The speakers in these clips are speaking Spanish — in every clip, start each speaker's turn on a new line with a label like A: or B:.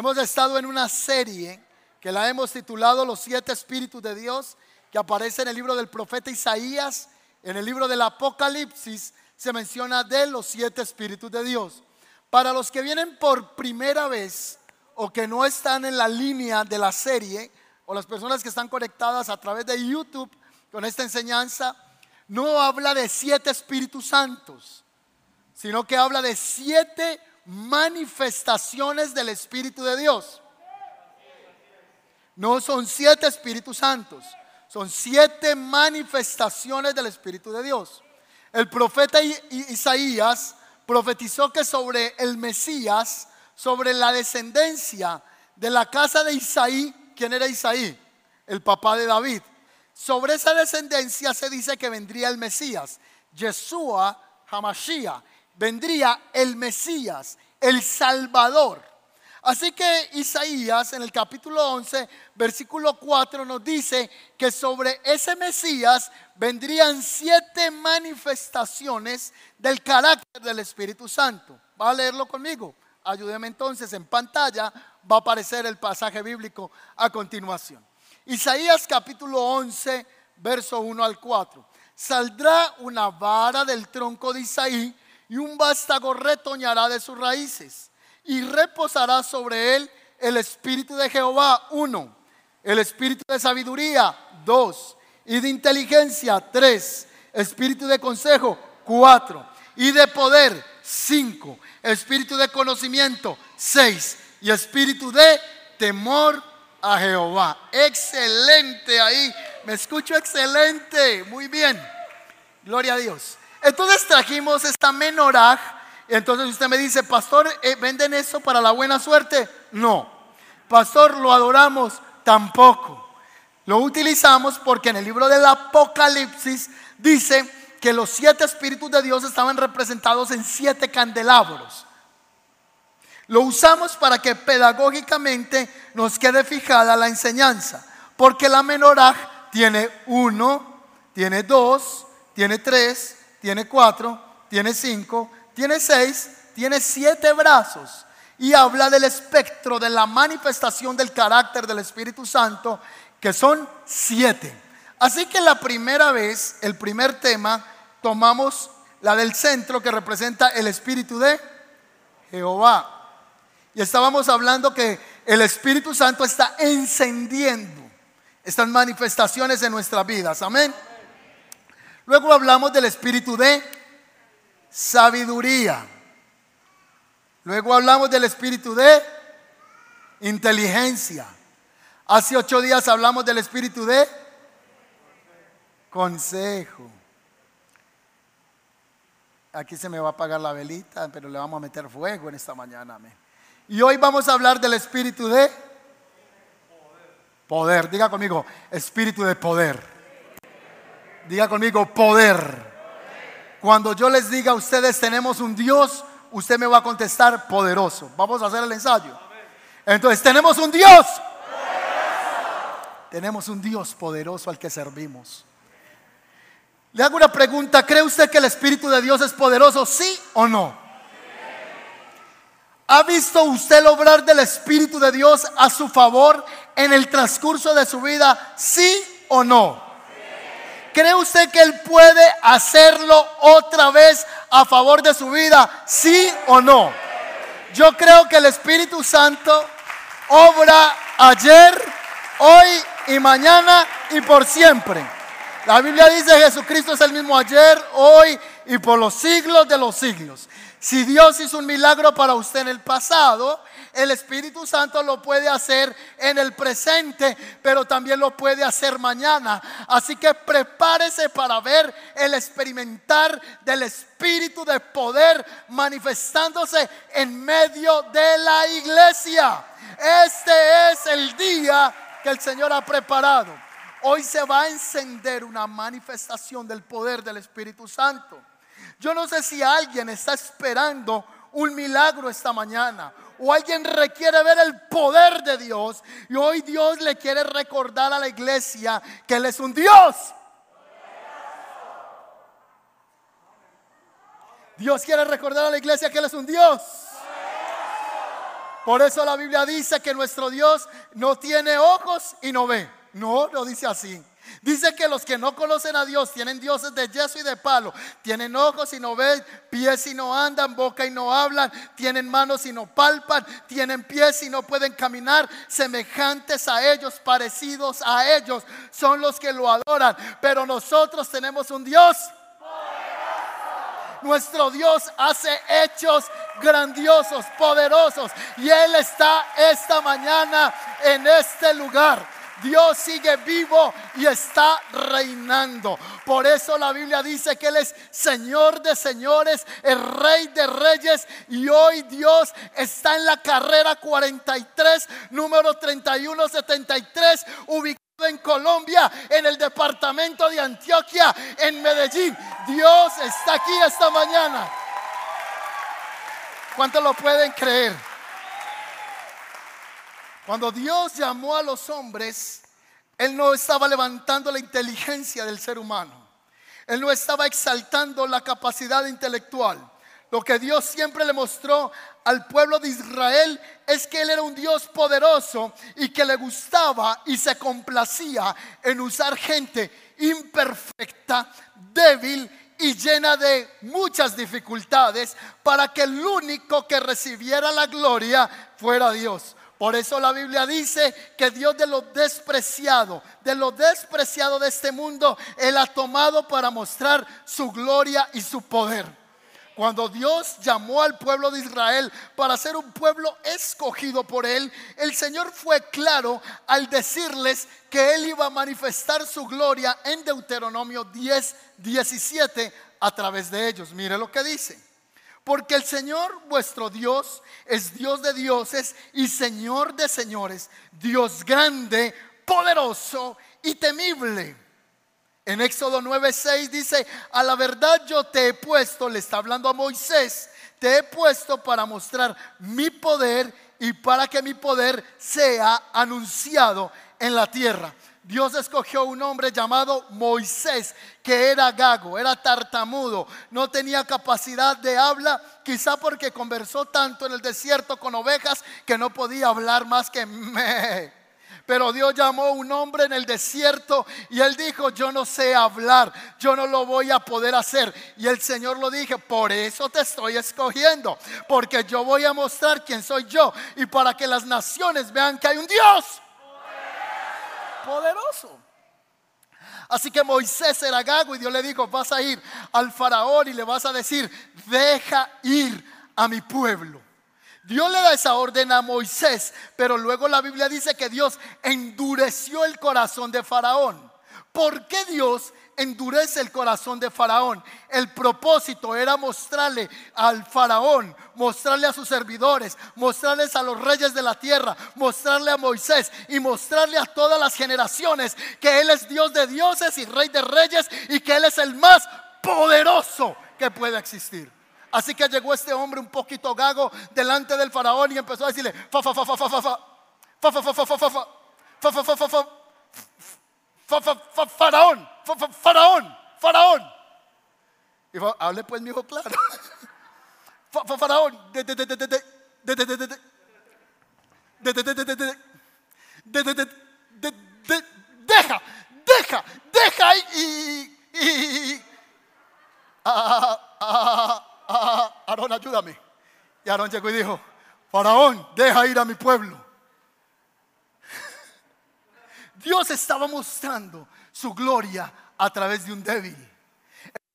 A: Hemos estado en una serie que la hemos titulado Los siete espíritus de Dios, que aparece en el libro del profeta Isaías, en el libro del Apocalipsis se menciona de los siete espíritus de Dios. Para los que vienen por primera vez o que no están en la línea de la serie, o las personas que están conectadas a través de YouTube con esta enseñanza, no habla de siete espíritus santos, sino que habla de siete manifestaciones del Espíritu de Dios. No son siete Espíritus Santos, son siete manifestaciones del Espíritu de Dios. El profeta Isaías profetizó que sobre el Mesías, sobre la descendencia de la casa de Isaí, ¿quién era Isaí? El papá de David. Sobre esa descendencia se dice que vendría el Mesías, Yeshua Hamashiach, vendría el Mesías, el Salvador. Así que Isaías en el capítulo 11, versículo 4 nos dice que sobre ese Mesías vendrían siete manifestaciones del carácter del Espíritu Santo. ¿Va a leerlo conmigo? Ayúdeme entonces, en pantalla va a aparecer el pasaje bíblico a continuación. Isaías capítulo 11, verso 1 al 4. Saldrá una vara del tronco de Isaí y un vástago retoñará de sus raíces y reposará sobre él el espíritu de Jehová, uno, el espíritu de sabiduría, dos, y de inteligencia, tres, espíritu de consejo, cuatro, y de poder, cinco, espíritu de conocimiento, seis, y espíritu de temor a Jehová. Excelente ahí, me escucho excelente, muy bien, gloria a Dios. Entonces trajimos esta menoraj. Entonces usted me dice, pastor, eh, ¿venden eso para la buena suerte? No. Pastor, ¿lo adoramos? Tampoco. Lo utilizamos porque en el libro del Apocalipsis dice que los siete espíritus de Dios estaban representados en siete candelabros. Lo usamos para que pedagógicamente nos quede fijada la enseñanza. Porque la menoraj tiene uno, tiene dos, tiene tres, tiene cuatro, tiene cinco, tiene seis, tiene siete brazos. Y habla del espectro de la manifestación del carácter del Espíritu Santo, que son siete. Así que la primera vez, el primer tema, tomamos la del centro que representa el Espíritu de Jehová. Y estábamos hablando que el Espíritu Santo está encendiendo estas manifestaciones en nuestras vidas. Amén. Luego hablamos del espíritu de sabiduría. Luego hablamos del espíritu de inteligencia. Hace ocho días hablamos del espíritu de consejo. Aquí se me va a apagar la velita, pero le vamos a meter fuego en esta mañana. Y hoy vamos a hablar del espíritu de poder. Diga conmigo, espíritu de poder. Diga conmigo, poder. Cuando yo les diga a ustedes tenemos un Dios, usted me va a contestar poderoso. Vamos a hacer el ensayo. Entonces, tenemos un Dios. Tenemos un Dios poderoso al que servimos. Le hago una pregunta, ¿cree usted que el Espíritu de Dios es poderoso? ¿Sí o no? ¿Ha visto usted lograr del Espíritu de Dios a su favor en el transcurso de su vida? ¿Sí o no? ¿Cree usted que Él puede hacerlo otra vez a favor de su vida? ¿Sí o no? Yo creo que el Espíritu Santo obra ayer, hoy y mañana y por siempre. La Biblia dice Jesucristo es el mismo ayer, hoy y por los siglos de los siglos. Si Dios hizo un milagro para usted en el pasado, el Espíritu Santo lo puede hacer en el presente, pero también lo puede hacer mañana. Así que prepárese para ver el experimentar del Espíritu de poder manifestándose en medio de la iglesia. Este es el día que el Señor ha preparado. Hoy se va a encender una manifestación del poder del Espíritu Santo. Yo no sé si alguien está esperando un milagro esta mañana, o alguien requiere ver el poder de Dios y hoy Dios le quiere recordar a la iglesia que Él es un Dios. Dios quiere recordar a la iglesia que Él es un Dios. Por eso la Biblia dice que nuestro Dios no tiene ojos y no ve. No, no dice así. Dice que los que no conocen a Dios tienen dioses de yeso y de palo. Tienen ojos y no ven, pies y no andan, boca y no hablan, tienen manos y no palpan, tienen pies y no pueden caminar. Semejantes a ellos, parecidos a ellos, son los que lo adoran. Pero nosotros tenemos un Dios. Nuestro Dios hace hechos grandiosos, poderosos. Y Él está esta mañana en este lugar. Dios sigue vivo y está reinando. Por eso la Biblia dice que Él es Señor de señores, el Rey de reyes. Y hoy Dios está en la carrera 43, número 3173, ubicado en Colombia, en el departamento de Antioquia, en Medellín. Dios está aquí esta mañana. ¿Cuántos lo pueden creer? Cuando Dios llamó a los hombres, Él no estaba levantando la inteligencia del ser humano. Él no estaba exaltando la capacidad intelectual. Lo que Dios siempre le mostró al pueblo de Israel es que Él era un Dios poderoso y que le gustaba y se complacía en usar gente imperfecta, débil y llena de muchas dificultades para que el único que recibiera la gloria fuera Dios. Por eso la Biblia dice que Dios de lo despreciado, de lo despreciado de este mundo, Él ha tomado para mostrar su gloria y su poder. Cuando Dios llamó al pueblo de Israel para ser un pueblo escogido por Él, el Señor fue claro al decirles que Él iba a manifestar su gloria en Deuteronomio 10, 17 a través de ellos. Mire lo que dice. Porque el Señor vuestro Dios es Dios de dioses y Señor de señores, Dios grande, poderoso y temible. En Éxodo 9:6 dice, a la verdad yo te he puesto, le está hablando a Moisés, te he puesto para mostrar mi poder y para que mi poder sea anunciado en la tierra. Dios escogió un hombre llamado Moisés, que era gago, era tartamudo, no tenía capacidad de habla, quizá porque conversó tanto en el desierto con ovejas que no podía hablar más que me. Pero Dios llamó un hombre en el desierto y él dijo, yo no sé hablar, yo no lo voy a poder hacer. Y el Señor lo dije, por eso te estoy escogiendo, porque yo voy a mostrar quién soy yo y para que las naciones vean que hay un Dios poderoso. Así que Moisés era gago y Dios le dijo, vas a ir al faraón y le vas a decir, deja ir a mi pueblo. Dios le da esa orden a Moisés, pero luego la Biblia dice que Dios endureció el corazón de faraón. ¿Por qué Dios endurece el corazón de Faraón. El propósito era mostrarle al Faraón, mostrarle a sus servidores, mostrarles a los reyes de la tierra, mostrarle a Moisés y mostrarle a todas las generaciones que Él es Dios de dioses y Rey de reyes y que Él es el más poderoso que puede existir. Así que llegó este hombre un poquito gago delante del faraón y empezó a decirle, fa, fa, fa, fa, fa, fa, fa, fa, fa, fa, fa, fa, fa, fa, fa, fa, fa, faraón, faraón, faraón. Y hable pues, mi hijo, claro. Faraón, deja, deja, deja y, Aarón, ayúdame. Y Aarón llegó y dijo, Faraón, deja ir a mi pueblo. Dios estaba mostrando su gloria a través de un débil.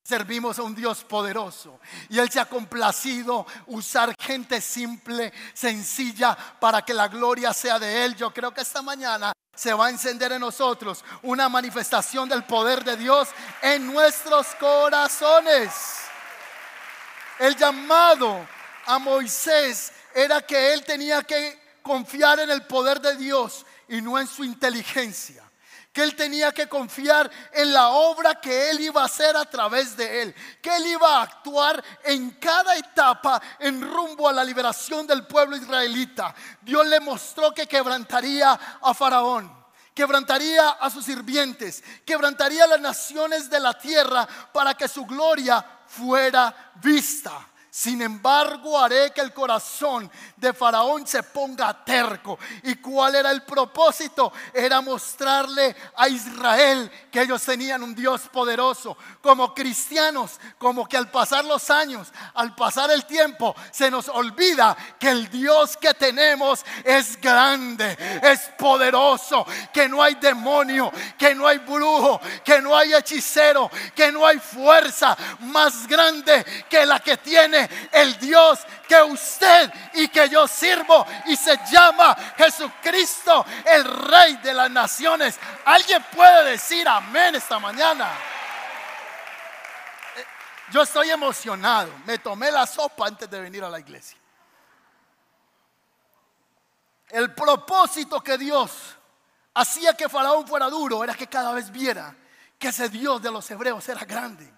A: Servimos a un Dios poderoso y Él se ha complacido usar gente simple, sencilla, para que la gloria sea de Él. Yo creo que esta mañana se va a encender en nosotros una manifestación del poder de Dios en nuestros corazones. El llamado a Moisés era que él tenía que confiar en el poder de Dios y no en su inteligencia. Que él tenía que confiar en la obra que él iba a hacer a través de él. Que él iba a actuar en cada etapa en rumbo a la liberación del pueblo israelita. Dios le mostró que quebrantaría a Faraón quebrantaría a sus sirvientes, quebrantaría a las naciones de la tierra para que su gloria fuera vista. Sin embargo, haré que el corazón de Faraón se ponga terco. ¿Y cuál era el propósito? Era mostrarle a Israel que ellos tenían un Dios poderoso. Como cristianos, como que al pasar los años, al pasar el tiempo, se nos olvida que el Dios que tenemos es grande, es poderoso, que no hay demonio, que no hay brujo, que no hay hechicero, que no hay fuerza más grande que la que tiene el Dios que usted y que yo sirvo y se llama Jesucristo, el Rey de las Naciones. ¿Alguien puede decir amén esta mañana? Eh, yo estoy emocionado. Me tomé la sopa antes de venir a la iglesia. El propósito que Dios hacía que Faraón fuera duro era que cada vez viera que ese Dios de los hebreos era grande.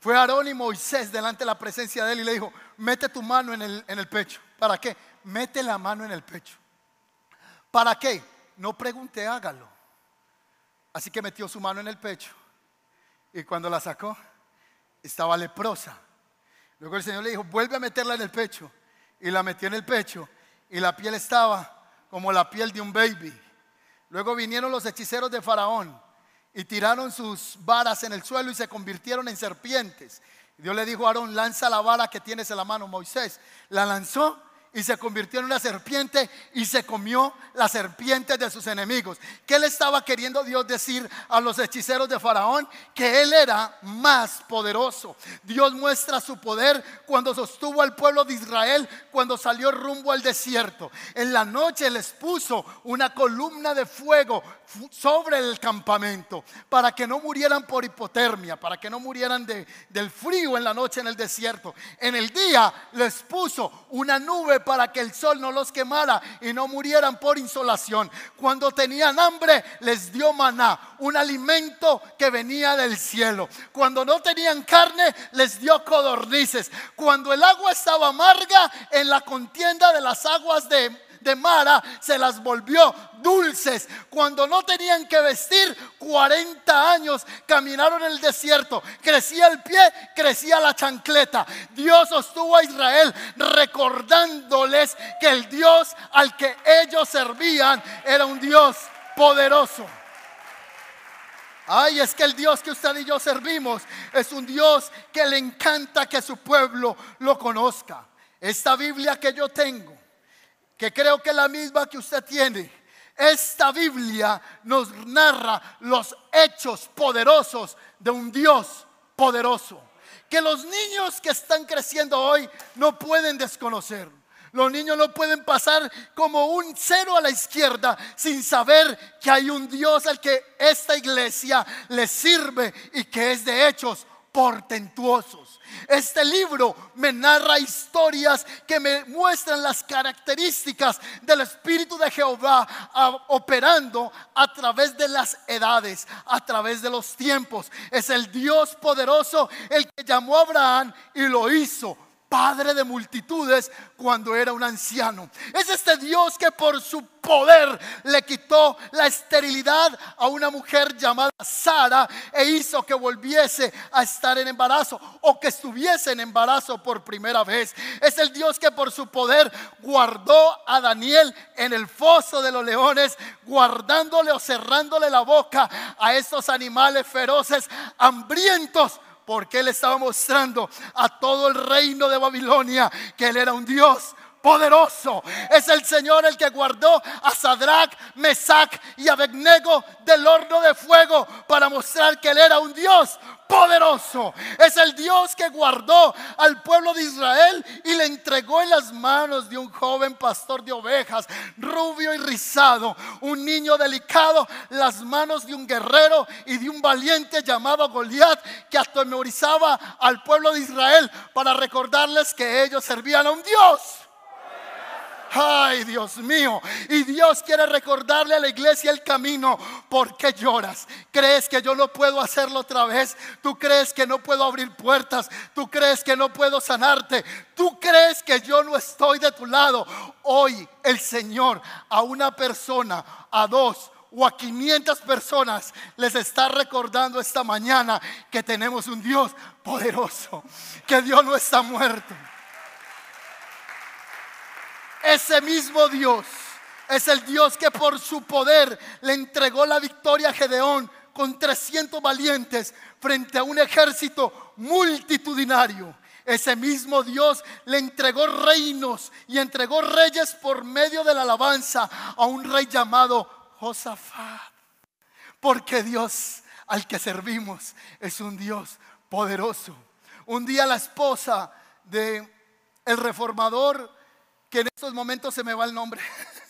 A: Fue Aarón y Moisés delante de la presencia de él y le dijo, mete tu mano en el, en el pecho. ¿Para qué? Mete la mano en el pecho. ¿Para qué? No pregunte, hágalo. Así que metió su mano en el pecho y cuando la sacó estaba leprosa. Luego el Señor le dijo, vuelve a meterla en el pecho. Y la metió en el pecho y la piel estaba como la piel de un baby. Luego vinieron los hechiceros de Faraón y tiraron sus varas en el suelo y se convirtieron en serpientes. Dios le dijo a Aarón, lanza la vara que tienes en la mano, Moisés. La lanzó y se convirtió en una serpiente y se comió la serpiente de sus enemigos. ¿Qué le estaba queriendo Dios decir a los hechiceros de Faraón? Que él era más poderoso. Dios muestra su poder cuando sostuvo al pueblo de Israel cuando salió rumbo al desierto. En la noche les puso una columna de fuego sobre el campamento para que no murieran por hipotermia, para que no murieran de, del frío en la noche en el desierto. En el día les puso una nube para que el sol no los quemara y no murieran por insolación. Cuando tenían hambre les dio maná, un alimento que venía del cielo. Cuando no tenían carne les dio codornices. Cuando el agua estaba amarga en la contienda de las aguas de de Mara se las volvió dulces. Cuando no tenían que vestir, 40 años caminaron el desierto. Crecía el pie, crecía la chancleta. Dios sostuvo a Israel recordándoles que el Dios al que ellos servían era un Dios poderoso. Ay, es que el Dios que usted y yo servimos es un Dios que le encanta que su pueblo lo conozca. Esta Biblia que yo tengo que creo que es la misma que usted tiene. Esta Biblia nos narra los hechos poderosos de un Dios poderoso. Que los niños que están creciendo hoy no pueden desconocer. Los niños no pueden pasar como un cero a la izquierda sin saber que hay un Dios al que esta iglesia le sirve y que es de hechos portentuosos. Este libro me narra historias que me muestran las características del Espíritu de Jehová operando a través de las edades, a través de los tiempos. Es el Dios poderoso el que llamó a Abraham y lo hizo padre de multitudes cuando era un anciano. Es este Dios que por su poder le quitó la esterilidad a una mujer llamada Sara e hizo que volviese a estar en embarazo o que estuviese en embarazo por primera vez. Es el Dios que por su poder guardó a Daniel en el foso de los leones, guardándole o cerrándole la boca a estos animales feroces, hambrientos porque Él estaba mostrando a todo el reino de Babilonia que Él era un Dios poderoso. Es el Señor el que guardó a Sadrach, Mesach y Abednego del horno de fuego para mostrar que Él era un Dios poderoso. Es el Dios que guardó al pueblo de Israel y le entregó en las manos de un joven pastor de ovejas, rubio y rizado, un niño delicado, las manos de un guerrero y de un valiente llamado Goliat que atemorizaba al pueblo de Israel para recordarles que ellos servían a un Dios Ay, Dios mío. Y Dios quiere recordarle a la iglesia el camino. ¿Por qué lloras? ¿Crees que yo no puedo hacerlo otra vez? ¿Tú crees que no puedo abrir puertas? ¿Tú crees que no puedo sanarte? ¿Tú crees que yo no estoy de tu lado? Hoy el Señor a una persona, a dos, o a 500 personas les está recordando esta mañana que tenemos un Dios poderoso, que Dios no está muerto. Ese mismo Dios es el Dios que por su poder le entregó la victoria a Gedeón con 300 valientes frente a un ejército multitudinario. Ese mismo Dios le entregó reinos y entregó reyes por medio de la alabanza a un rey llamado Josafat. Porque Dios al que servimos es un Dios poderoso. Un día la esposa de el reformador, que en estos momentos se me va el nombre,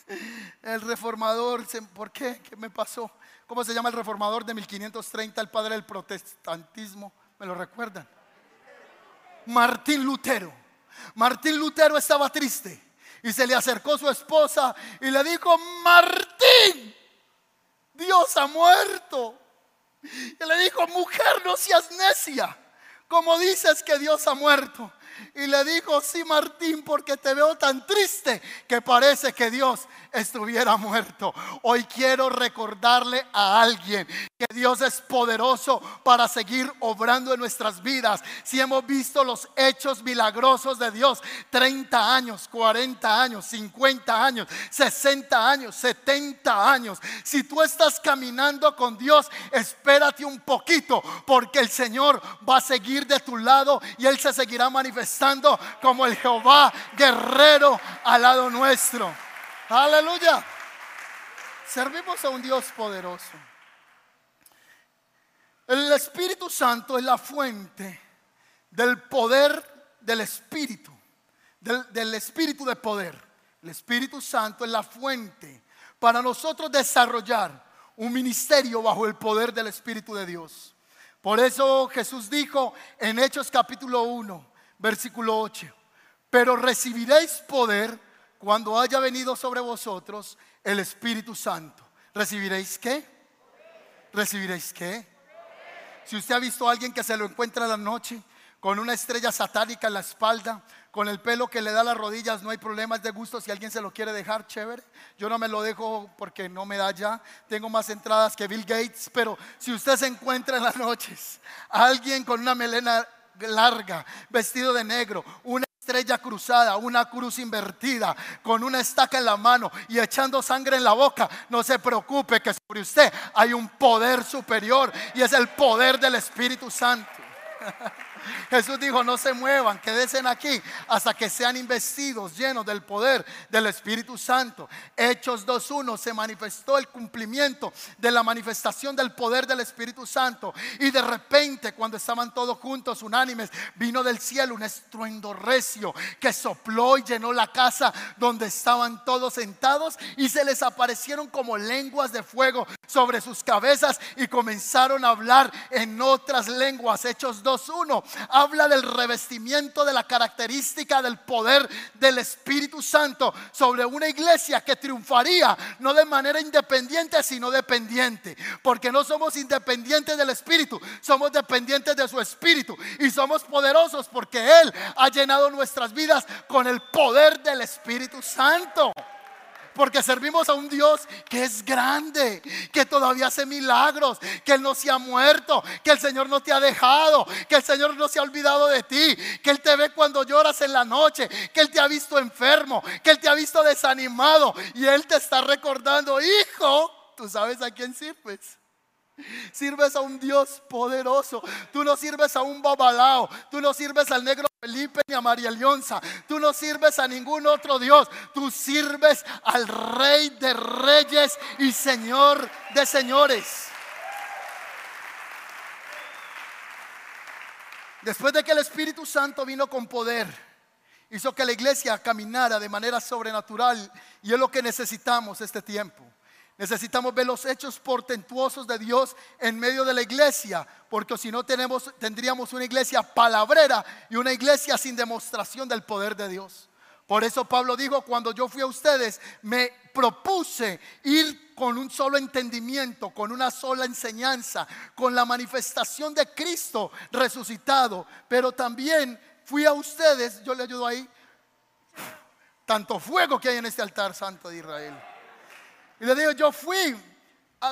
A: el reformador, ¿por qué? ¿Qué me pasó? ¿Cómo se llama el reformador de 1530, el padre del protestantismo? ¿Me lo recuerdan? Martín Lutero. Martín Lutero estaba triste y se le acercó su esposa y le dijo, Martín, Dios ha muerto. Y le dijo, mujer, no seas necia, como dices que Dios ha muerto. Y le dijo, sí Martín, porque te veo tan triste que parece que Dios estuviera muerto. Hoy quiero recordarle a alguien que Dios es poderoso para seguir obrando en nuestras vidas. Si hemos visto los hechos milagrosos de Dios, 30 años, 40 años, 50 años, 60 años, 70 años. Si tú estás caminando con Dios, espérate un poquito, porque el Señor va a seguir de tu lado y Él se seguirá manifestando como el Jehová guerrero al lado nuestro. Aleluya. Servimos a un Dios poderoso. El Espíritu Santo es la fuente del poder del Espíritu, del, Espíritu de poder. El Espíritu Santo es la fuente para nosotros desarrollar un ministerio bajo el poder del Espíritu de Dios. Por eso Jesús dijo en Hechos capítulo 1, versículo 8, pero recibiréis poder cuando haya venido sobre vosotros el Espíritu Santo. ¿Recibiréis qué? ¿Recibiréis qué? Si usted ha visto a alguien que se lo encuentra en la noche con una estrella satánica en la espalda, con el pelo que le da las rodillas, no hay problemas de gusto. Si alguien se lo quiere dejar, chévere. Yo no me lo dejo porque no me da ya. Tengo más entradas que Bill Gates. Pero si usted se encuentra en las noches, alguien con una melena larga, vestido de negro, una estrella cruzada, una cruz invertida, con una estaca en la mano y echando sangre en la boca, no se preocupe que sobre usted hay un poder superior y es el poder del Espíritu Santo. Jesús dijo, no se muevan, quédense aquí hasta que sean investidos, llenos del poder del Espíritu Santo. Hechos 2.1 se manifestó el cumplimiento de la manifestación del poder del Espíritu Santo. Y de repente, cuando estaban todos juntos, unánimes, vino del cielo un estruendo recio que sopló y llenó la casa donde estaban todos sentados y se les aparecieron como lenguas de fuego sobre sus cabezas y comenzaron a hablar en otras lenguas. Hechos 2.1 habla del revestimiento de la característica del poder del Espíritu Santo sobre una iglesia que triunfaría no de manera independiente, sino dependiente. Porque no somos independientes del Espíritu, somos dependientes de su Espíritu. Y somos poderosos porque Él ha llenado nuestras vidas con el poder del Espíritu Santo porque servimos a un Dios que es grande, que todavía hace milagros, que Él no se ha muerto, que el Señor no te ha dejado, que el Señor no se ha olvidado de ti, que Él te ve cuando lloras en la noche, que Él te ha visto enfermo, que Él te ha visto desanimado y Él te está recordando, hijo, tú sabes a quién sirves. Sirves a un Dios poderoso. Tú no sirves a un babalao. Tú no sirves al negro Felipe ni a María Leonza. Tú no sirves a ningún otro Dios. Tú sirves al Rey de Reyes y Señor de Señores. Después de que el Espíritu Santo vino con poder, hizo que la iglesia caminara de manera sobrenatural y es lo que necesitamos este tiempo. Necesitamos ver los hechos portentuosos de Dios en medio de la iglesia, porque si no tenemos, tendríamos una iglesia palabrera y una iglesia sin demostración del poder de Dios. Por eso Pablo dijo, cuando yo fui a ustedes, me propuse ir con un solo entendimiento, con una sola enseñanza, con la manifestación de Cristo resucitado. Pero también fui a ustedes, yo le ayudo ahí, tanto fuego que hay en este altar santo de Israel. Y le digo, yo fui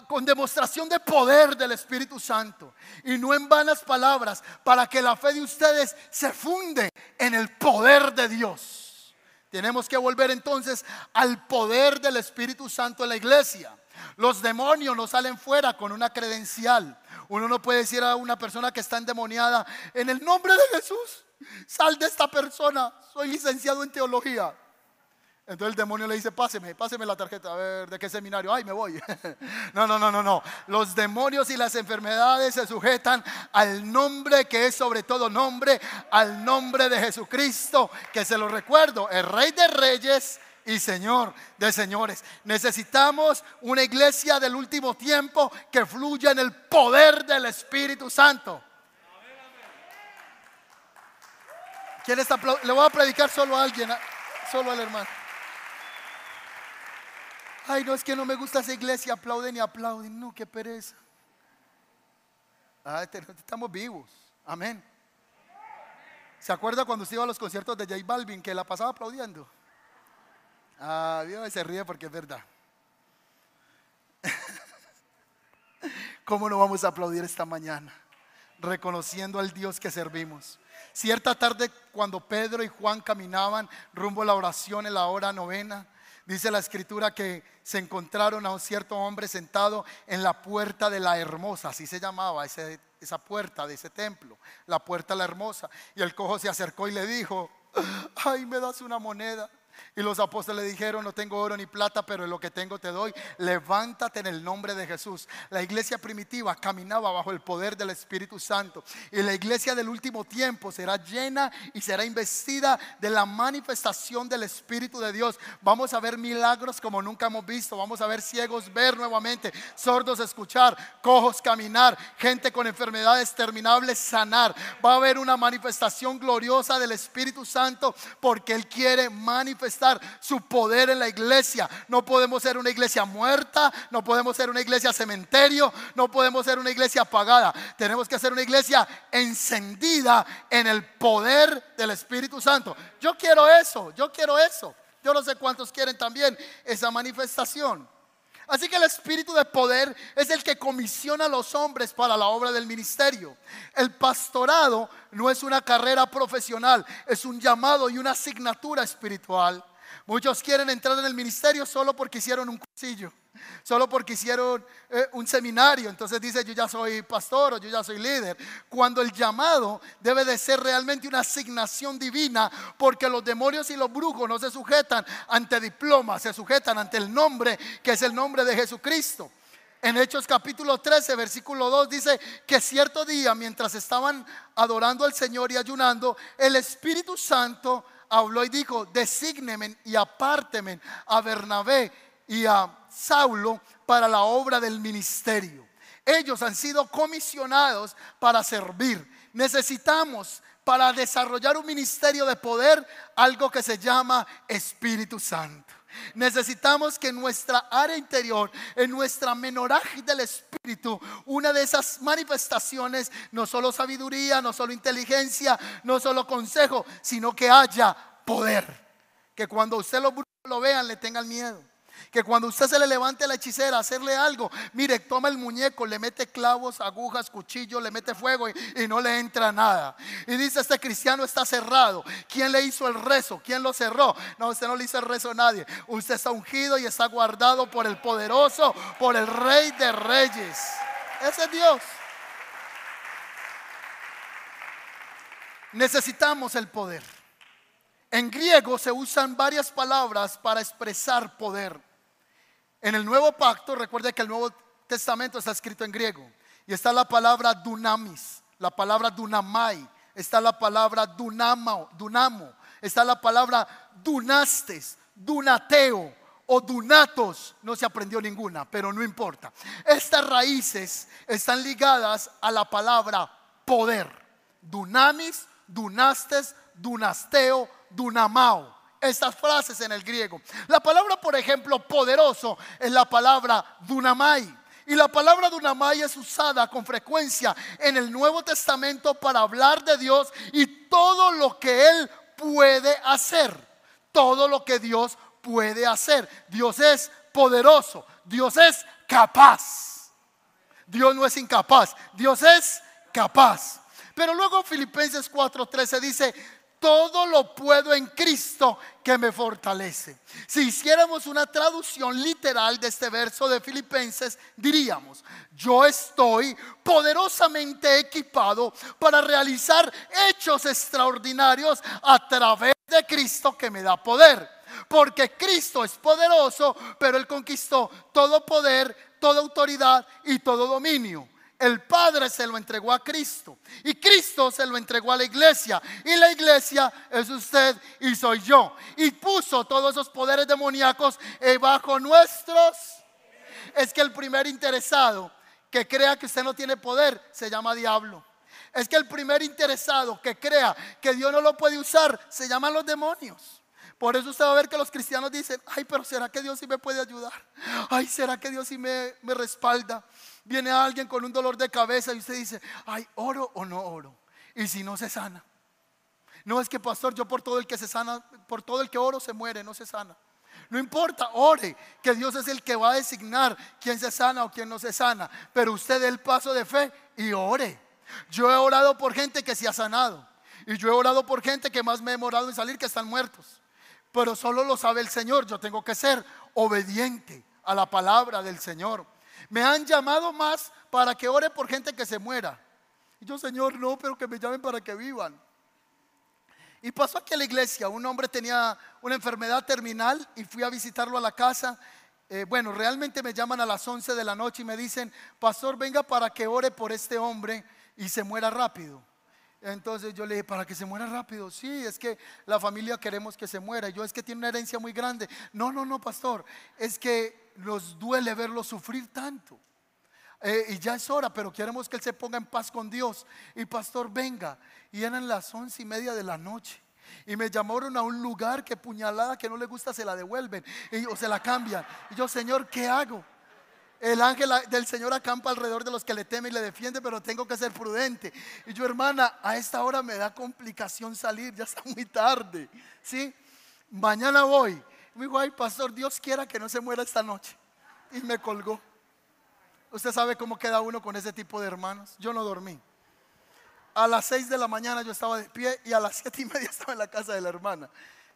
A: con demostración de poder del Espíritu Santo y no en vanas palabras, para que la fe de ustedes se funde en el poder de Dios. Tenemos que volver entonces al poder del Espíritu Santo en la iglesia. Los demonios no salen fuera con una credencial. Uno no puede decir a una persona que está endemoniada, en el nombre de Jesús, sal de esta persona, soy licenciado en teología. Entonces el demonio le dice, páseme, páseme la tarjeta, a ver, ¿de qué seminario? Ay, me voy. no, no, no, no, no. Los demonios y las enfermedades se sujetan al nombre que es sobre todo nombre, al nombre de Jesucristo, que se lo recuerdo, el Rey de Reyes y Señor de señores. Necesitamos una iglesia del último tiempo que fluya en el poder del Espíritu Santo. ¿Quién está? Le voy a predicar solo a alguien, solo al hermano. Ay, no es que no me gusta esa iglesia, aplauden y aplauden. No, qué pereza. Ah, estamos vivos. Amén. ¿Se acuerda cuando usted iba a los conciertos de J Balvin que la pasaba aplaudiendo? Ah, Dios se ríe porque es verdad. ¿Cómo no vamos a aplaudir esta mañana? Reconociendo al Dios que servimos. Cierta tarde cuando Pedro y Juan caminaban rumbo a la oración en la hora novena, Dice la escritura que se encontraron a un cierto hombre sentado en la puerta de la hermosa, así se llamaba esa puerta de ese templo, la puerta de la hermosa. Y el cojo se acercó y le dijo, ay, me das una moneda. Y los apóstoles le dijeron, no tengo oro ni plata, pero lo que tengo te doy. Levántate en el nombre de Jesús. La iglesia primitiva caminaba bajo el poder del Espíritu Santo. Y la iglesia del último tiempo será llena y será investida de la manifestación del Espíritu de Dios. Vamos a ver milagros como nunca hemos visto. Vamos a ver ciegos ver nuevamente, sordos escuchar, cojos caminar, gente con enfermedades terminables sanar. Va a haber una manifestación gloriosa del Espíritu Santo porque Él quiere manifestar su poder en la iglesia. No podemos ser una iglesia muerta, no podemos ser una iglesia cementerio, no podemos ser una iglesia apagada. Tenemos que ser una iglesia encendida en el poder del Espíritu Santo. Yo quiero eso, yo quiero eso. Yo no sé cuántos quieren también esa manifestación. Así que el espíritu de poder es el que comisiona a los hombres para la obra del ministerio. El pastorado no es una carrera profesional, es un llamado y una asignatura espiritual. Muchos quieren entrar en el ministerio solo porque hicieron un cursillo solo porque hicieron eh, un seminario. Entonces dice, yo ya soy pastor o yo ya soy líder. Cuando el llamado debe de ser realmente una asignación divina, porque los demonios y los brujos no se sujetan ante diplomas, se sujetan ante el nombre que es el nombre de Jesucristo. En Hechos capítulo 13, versículo 2 dice que cierto día, mientras estaban adorando al Señor y ayunando, el Espíritu Santo habló y dijo, desígneme y apárteme a Bernabé y a Saulo para la obra del ministerio. Ellos han sido comisionados para servir. Necesitamos para desarrollar un ministerio de poder algo que se llama Espíritu Santo. Necesitamos que en nuestra área interior, en nuestra menoraje del Espíritu, una de esas manifestaciones, no solo sabiduría, no solo inteligencia, no solo consejo, sino que haya poder. Que cuando usted lo, lo vean le tengan miedo. Que cuando usted se le levante a la hechicera a hacerle algo, mire, toma el muñeco, le mete clavos, agujas, cuchillo, le mete fuego y, y, no le entra nada. Y dice, este cristiano está cerrado. ¿Quién le hizo el rezo? ¿Quién lo cerró? No, usted no le hizo el rezo a nadie. Usted está ungido y está guardado por el poderoso, por el rey de reyes. Ese es Dios. Necesitamos el poder. En griego se usan varias palabras para expresar poder. En el nuevo pacto, recuerde que el Nuevo Testamento está escrito en griego. Y está la palabra dunamis, la palabra dunamai, está la palabra dunamo, dunamo, está la palabra dunastes, dunateo o dunatos. No se aprendió ninguna, pero no importa. Estas raíces están ligadas a la palabra poder. Dunamis, dunastes, dunasteo, dunamao estas frases en el griego. La palabra, por ejemplo, poderoso es la palabra dunamai. Y la palabra dunamai es usada con frecuencia en el Nuevo Testamento para hablar de Dios y todo lo que Él puede hacer. Todo lo que Dios puede hacer. Dios es poderoso. Dios es capaz. Dios no es incapaz, Dios es capaz. Pero luego Filipenses 4:13 dice, todo lo puedo en Cristo que me fortalece. Si hiciéramos una traducción literal de este verso de Filipenses, diríamos, yo estoy poderosamente equipado para realizar hechos extraordinarios a través de Cristo que me da poder. Porque Cristo es poderoso, pero Él conquistó todo poder, toda autoridad y todo dominio. El Padre se lo entregó a Cristo y Cristo se lo entregó a la iglesia y la iglesia es usted y soy yo. Y puso todos esos poderes demoníacos eh, bajo nuestros. Es que el primer interesado que crea que usted no tiene poder se llama diablo. Es que el primer interesado que crea que Dios no lo puede usar se llaman los demonios. Por eso usted va a ver que los cristianos dicen, ay, pero ¿será que Dios sí me puede ayudar? Ay, ¿será que Dios sí me, me respalda? Viene alguien con un dolor de cabeza y usted dice, ay, oro o no oro. Y si no se sana. No es que pastor, yo por todo el que se sana, por todo el que oro se muere, no se sana. No importa, ore, que Dios es el que va a designar quién se sana o quién no se sana. Pero usted dé el paso de fe y ore. Yo he orado por gente que se ha sanado. Y yo he orado por gente que más me he demorado en salir que están muertos. Pero solo lo sabe el Señor. Yo tengo que ser obediente a la palabra del Señor. Me han llamado más para que ore por gente que se muera. Y yo, Señor, no, pero que me llamen para que vivan. Y pasó aquí a la iglesia, un hombre tenía una enfermedad terminal y fui a visitarlo a la casa. Eh, bueno, realmente me llaman a las 11 de la noche y me dicen, pastor, venga para que ore por este hombre y se muera rápido. Entonces yo le dije, para que se muera rápido. Sí, es que la familia queremos que se muera. Yo es que tiene una herencia muy grande. No, no, no, pastor. Es que nos duele verlo sufrir tanto. Eh, y ya es hora, pero queremos que él se ponga en paz con Dios. Y pastor, venga. Y eran las once y media de la noche. Y me llamaron a un lugar que puñalada que no le gusta se la devuelven o se la cambian. Y yo, Señor, ¿qué hago? El ángel del Señor acampa alrededor de los que le temen y le defiende, pero tengo que ser prudente. Y yo, hermana, a esta hora me da complicación salir, ya está muy tarde. ¿Sí? Mañana voy. Me dijo, ay, pastor, Dios quiera que no se muera esta noche. Y me colgó. Usted sabe cómo queda uno con ese tipo de hermanos. Yo no dormí. A las seis de la mañana yo estaba de pie y a las siete y media estaba en la casa de la hermana.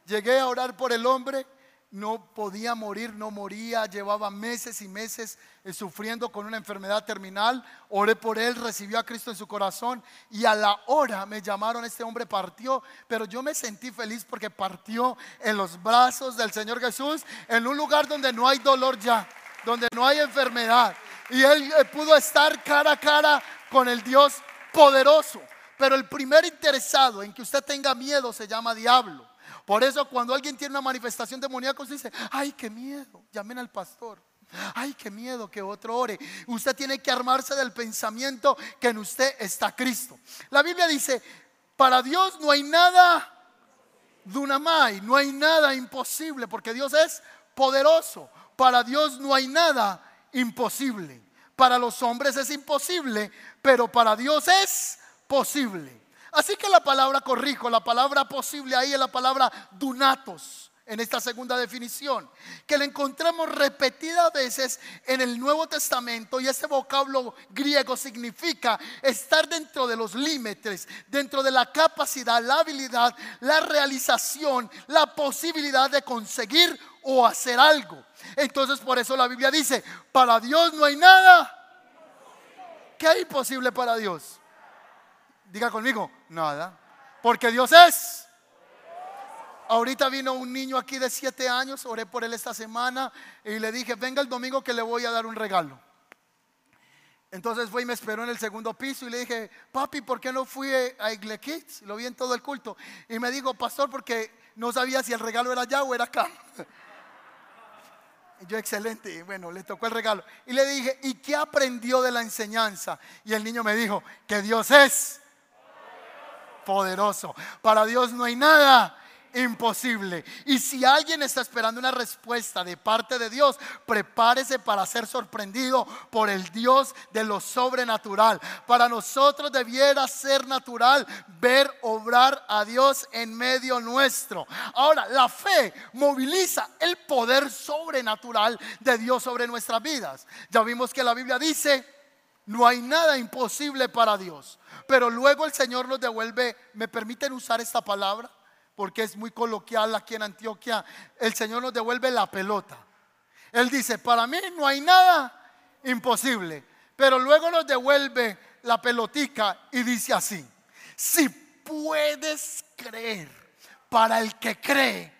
A: Llegué a orar por el hombre, no podía morir, no moría, llevaba meses y meses eh, sufriendo con una enfermedad terminal. Oré por él, recibió a Cristo en su corazón y a la hora me llamaron, este hombre partió, pero yo me sentí feliz porque partió en los brazos del Señor Jesús, en un lugar donde no hay dolor ya, donde no hay enfermedad. Y él eh, pudo estar cara a cara con el Dios poderoso. Pero el primer interesado en que usted tenga miedo se llama diablo. Por eso cuando alguien tiene una manifestación demoníaca, usted dice, ay, qué miedo, llamen al pastor. Ay, qué miedo que otro ore. Usted tiene que armarse del pensamiento que en usted está Cristo. La Biblia dice, para Dios no hay nada dunamai, no hay nada imposible, porque Dios es poderoso. Para Dios no hay nada imposible. Para los hombres es imposible, pero para Dios es posible. Así que la palabra corrijo, la palabra posible ahí es la palabra dunatos en esta segunda definición, que la encontramos repetidas veces en el Nuevo Testamento y ese vocablo griego significa estar dentro de los límites, dentro de la capacidad, la habilidad, la realización, la posibilidad de conseguir o hacer algo. Entonces por eso la Biblia dice, para Dios no hay nada. ¿Qué hay imposible para Dios? Diga conmigo, nada. Porque Dios es. Ahorita vino un niño aquí de siete años, oré por él esta semana y le dije, venga el domingo que le voy a dar un regalo. Entonces fue y me esperó en el segundo piso y le dije, papi, ¿por qué no fui a Igle? Lo vi en todo el culto. Y me dijo, pastor, porque no sabía si el regalo era allá o era acá. Y yo, excelente. bueno, le tocó el regalo. Y le dije, ¿y qué aprendió de la enseñanza? Y el niño me dijo, que Dios es poderoso. Para Dios no hay nada imposible. Y si alguien está esperando una respuesta de parte de Dios, prepárese para ser sorprendido por el Dios de lo sobrenatural. Para nosotros debiera ser natural ver obrar a Dios en medio nuestro. Ahora, la fe moviliza el poder sobrenatural de Dios sobre nuestras vidas. Ya vimos que la Biblia dice, no hay nada imposible para Dios. Pero luego el Señor nos devuelve, ¿me permiten usar esta palabra? porque es muy coloquial aquí en Antioquia, el Señor nos devuelve la pelota. Él dice, para mí no hay nada imposible, pero luego nos devuelve la pelotica y dice así, si puedes creer, para el que cree,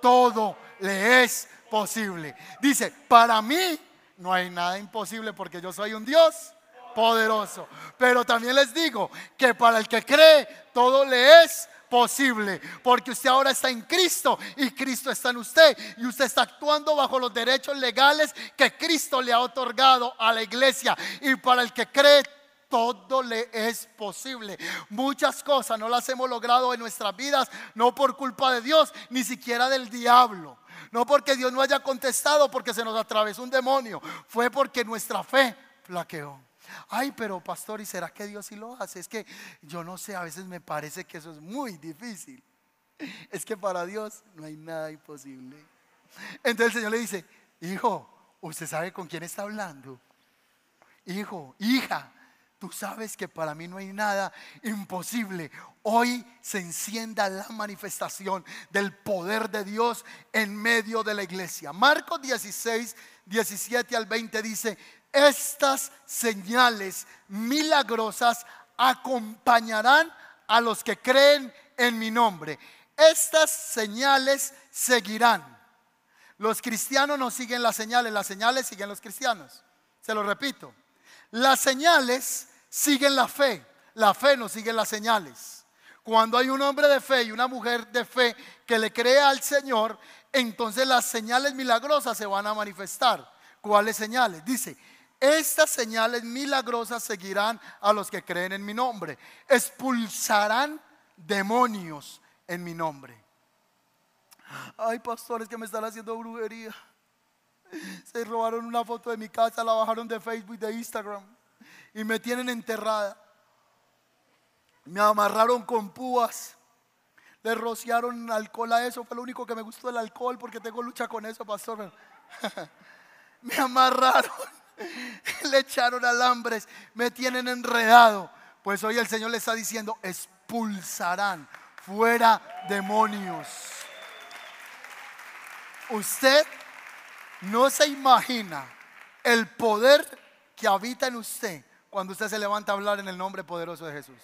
A: todo le es posible. Dice, para mí no hay nada imposible porque yo soy un Dios poderoso. Pero también les digo que para el que cree, todo le es posible, porque usted ahora está en Cristo y Cristo está en usted y usted está actuando bajo los derechos legales que Cristo le ha otorgado a la iglesia y para el que cree todo le es posible. Muchas cosas no las hemos logrado en nuestras vidas, no por culpa de Dios, ni siquiera del diablo. No porque Dios no haya contestado, porque se nos atravesó un demonio. Fue porque nuestra fe flaqueó. Ay, pero pastor, ¿y será que Dios sí lo hace? Es que yo no sé, a veces me parece que eso es muy difícil. Es que para Dios no hay nada imposible. Entonces el Señor le dice, hijo, ¿usted sabe con quién está hablando? Hijo, hija, tú sabes que para mí no hay nada imposible. Hoy se encienda la manifestación del poder de Dios en medio de la iglesia. Marcos 16, 17 al 20 dice, estas señales milagrosas acompañarán a los que creen en mi nombre. Estas señales seguirán. Los cristianos no siguen las señales, las señales siguen los cristianos. Se lo repito. Las señales siguen la fe, la fe no sigue las señales. Cuando hay un hombre de fe y una mujer de fe que le cree al Señor, entonces las señales milagrosas se van a manifestar. ¿Cuáles señales? Dice, estas señales milagrosas seguirán a los que creen en mi nombre. Expulsarán demonios en mi nombre. Ay, pastores que me están haciendo brujería. Se robaron una foto de mi casa, la bajaron de Facebook, de Instagram y me tienen enterrada. Me amarraron con púas. Le rociaron alcohol a eso. Fue lo único que me gustó del alcohol porque tengo lucha con eso, pastor. me amarraron le echaron alambres, me tienen enredado. Pues hoy el Señor le está diciendo, expulsarán fuera demonios. Usted no se imagina el poder que habita en usted cuando usted se levanta a hablar en el nombre poderoso de Jesús.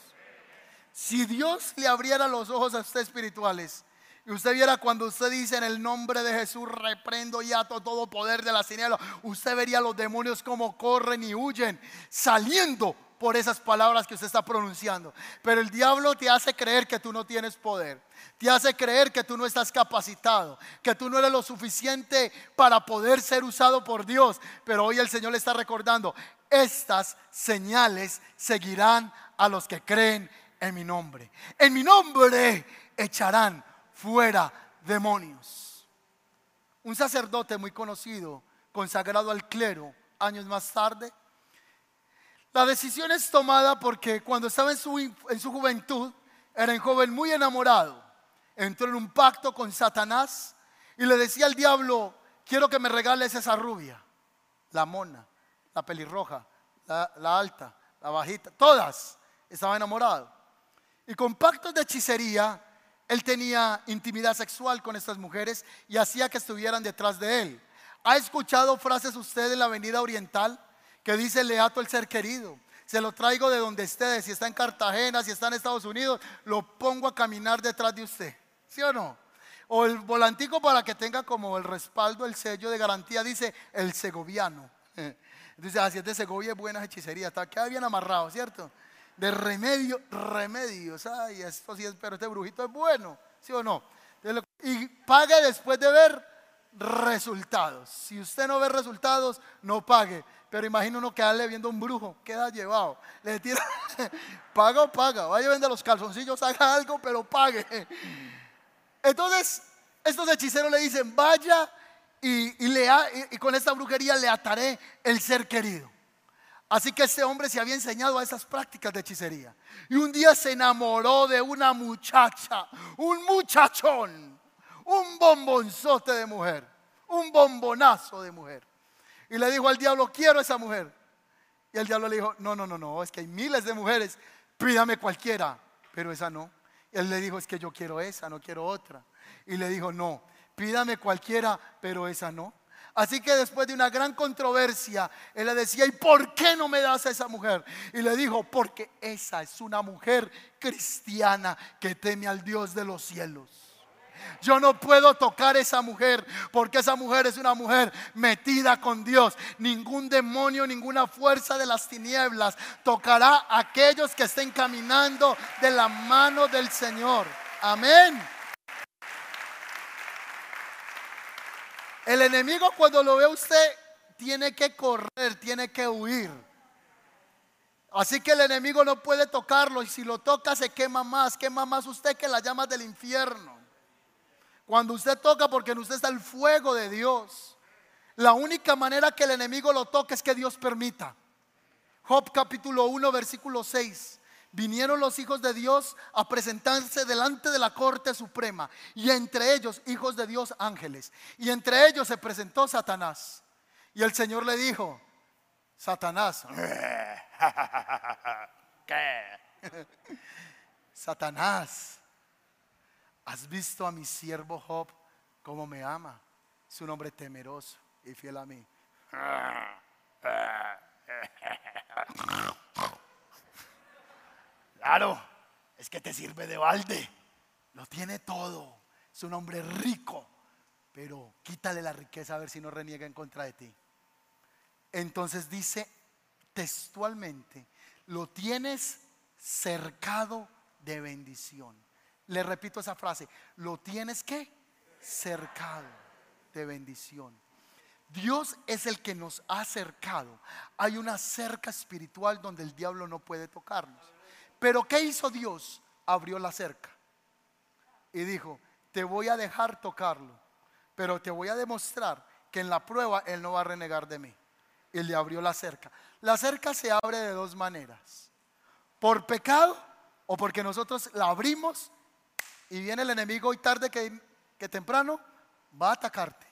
A: Si Dios le abriera los ojos a usted espirituales, y usted viera cuando usted dice en el nombre de Jesús, reprendo y ato todo poder de la tinieblas, usted vería los demonios como corren y huyen, saliendo por esas palabras que usted está pronunciando. Pero el diablo te hace creer que tú no tienes poder. Te hace creer que tú no estás capacitado, que tú no eres lo suficiente para poder ser usado por Dios. Pero hoy el Señor le está recordando, estas señales seguirán a los que creen en mi nombre. En mi nombre echarán fuera demonios. Un sacerdote muy conocido, consagrado al clero años más tarde, la decisión es tomada porque cuando estaba en su, en su juventud, era un joven muy enamorado. Entró en un pacto con Satanás y le decía al diablo, quiero que me regales esa rubia, la mona, la pelirroja, la, la alta, la bajita, todas estaban enamorados. Y con pactos de hechicería, él tenía intimidad sexual con estas mujeres y hacía que estuvieran detrás de él. ¿Ha escuchado frases usted en la avenida oriental que dice le ato el ser querido? Se lo traigo de donde esté, si está en Cartagena, si está en Estados Unidos, lo pongo a caminar detrás de usted. ¿Sí o no? O el volantico para que tenga como el respaldo, el sello de garantía, dice el segoviano. Dice, así es de Segovia, buena hechicería, está queda bien amarrado, ¿cierto? De remedio, remedios. Ay, esto sí es, pero este brujito es bueno, ¿sí o no? Y pague después de ver resultados. Si usted no ve resultados, no pague. Pero imagino uno quedarle viendo un brujo, queda llevado. Le tira, paga o paga, vaya a vender los calzoncillos, haga algo, pero pague. Entonces, estos hechiceros le dicen, vaya y, le y con esta brujería le ataré el ser querido. Así que este hombre se había enseñado a esas prácticas de hechicería. Y un día se enamoró de una muchacha, un muchachón, un bombonzote de mujer, un bombonazo de mujer. Y le dijo al diablo, quiero esa mujer. Y el diablo le dijo, no, no, no, no, es que hay miles de mujeres, pídame cualquiera, pero esa no. Y él le dijo, es que yo quiero esa, no quiero otra. Y le dijo, no, pídame cualquiera, pero esa no. Así que después de una gran controversia, él le decía, ¿y por qué no me das a esa mujer? Y le dijo, porque esa es una mujer cristiana que teme al Dios de los cielos. Yo no puedo tocar esa mujer porque esa mujer es una mujer metida con Dios. Ningún demonio, ninguna fuerza de las tinieblas tocará a aquellos que estén caminando de la mano del Señor. Amén. El enemigo cuando lo ve usted tiene que correr, tiene que huir. Así que el enemigo no puede tocarlo y si lo toca se quema más, quema más usted que las llamas del infierno. Cuando usted toca porque en usted está el fuego de Dios. La única manera que el enemigo lo toque es que Dios permita. Job capítulo 1 versículo 6. Vinieron los hijos de Dios a presentarse delante de la corte suprema y entre ellos hijos de Dios ángeles. Y entre ellos se presentó Satanás. Y el Señor le dijo, Satanás, ¿qué? Satanás, ¿Has visto a mi siervo Job cómo me ama? Es un hombre temeroso y fiel a mí. Claro, es que te sirve de balde. Lo tiene todo. Es un hombre rico. Pero quítale la riqueza a ver si no reniega en contra de ti. Entonces dice textualmente, lo tienes cercado de bendición. Le repito esa frase, lo tienes que cercado de bendición. Dios es el que nos ha cercado. Hay una cerca espiritual donde el diablo no puede tocarnos. Pero ¿qué hizo Dios? Abrió la cerca y dijo, te voy a dejar tocarlo, pero te voy a demostrar que en la prueba Él no va a renegar de mí. Y le abrió la cerca. La cerca se abre de dos maneras. Por pecado o porque nosotros la abrimos y viene el enemigo hoy tarde que, temprano, va a atacarte.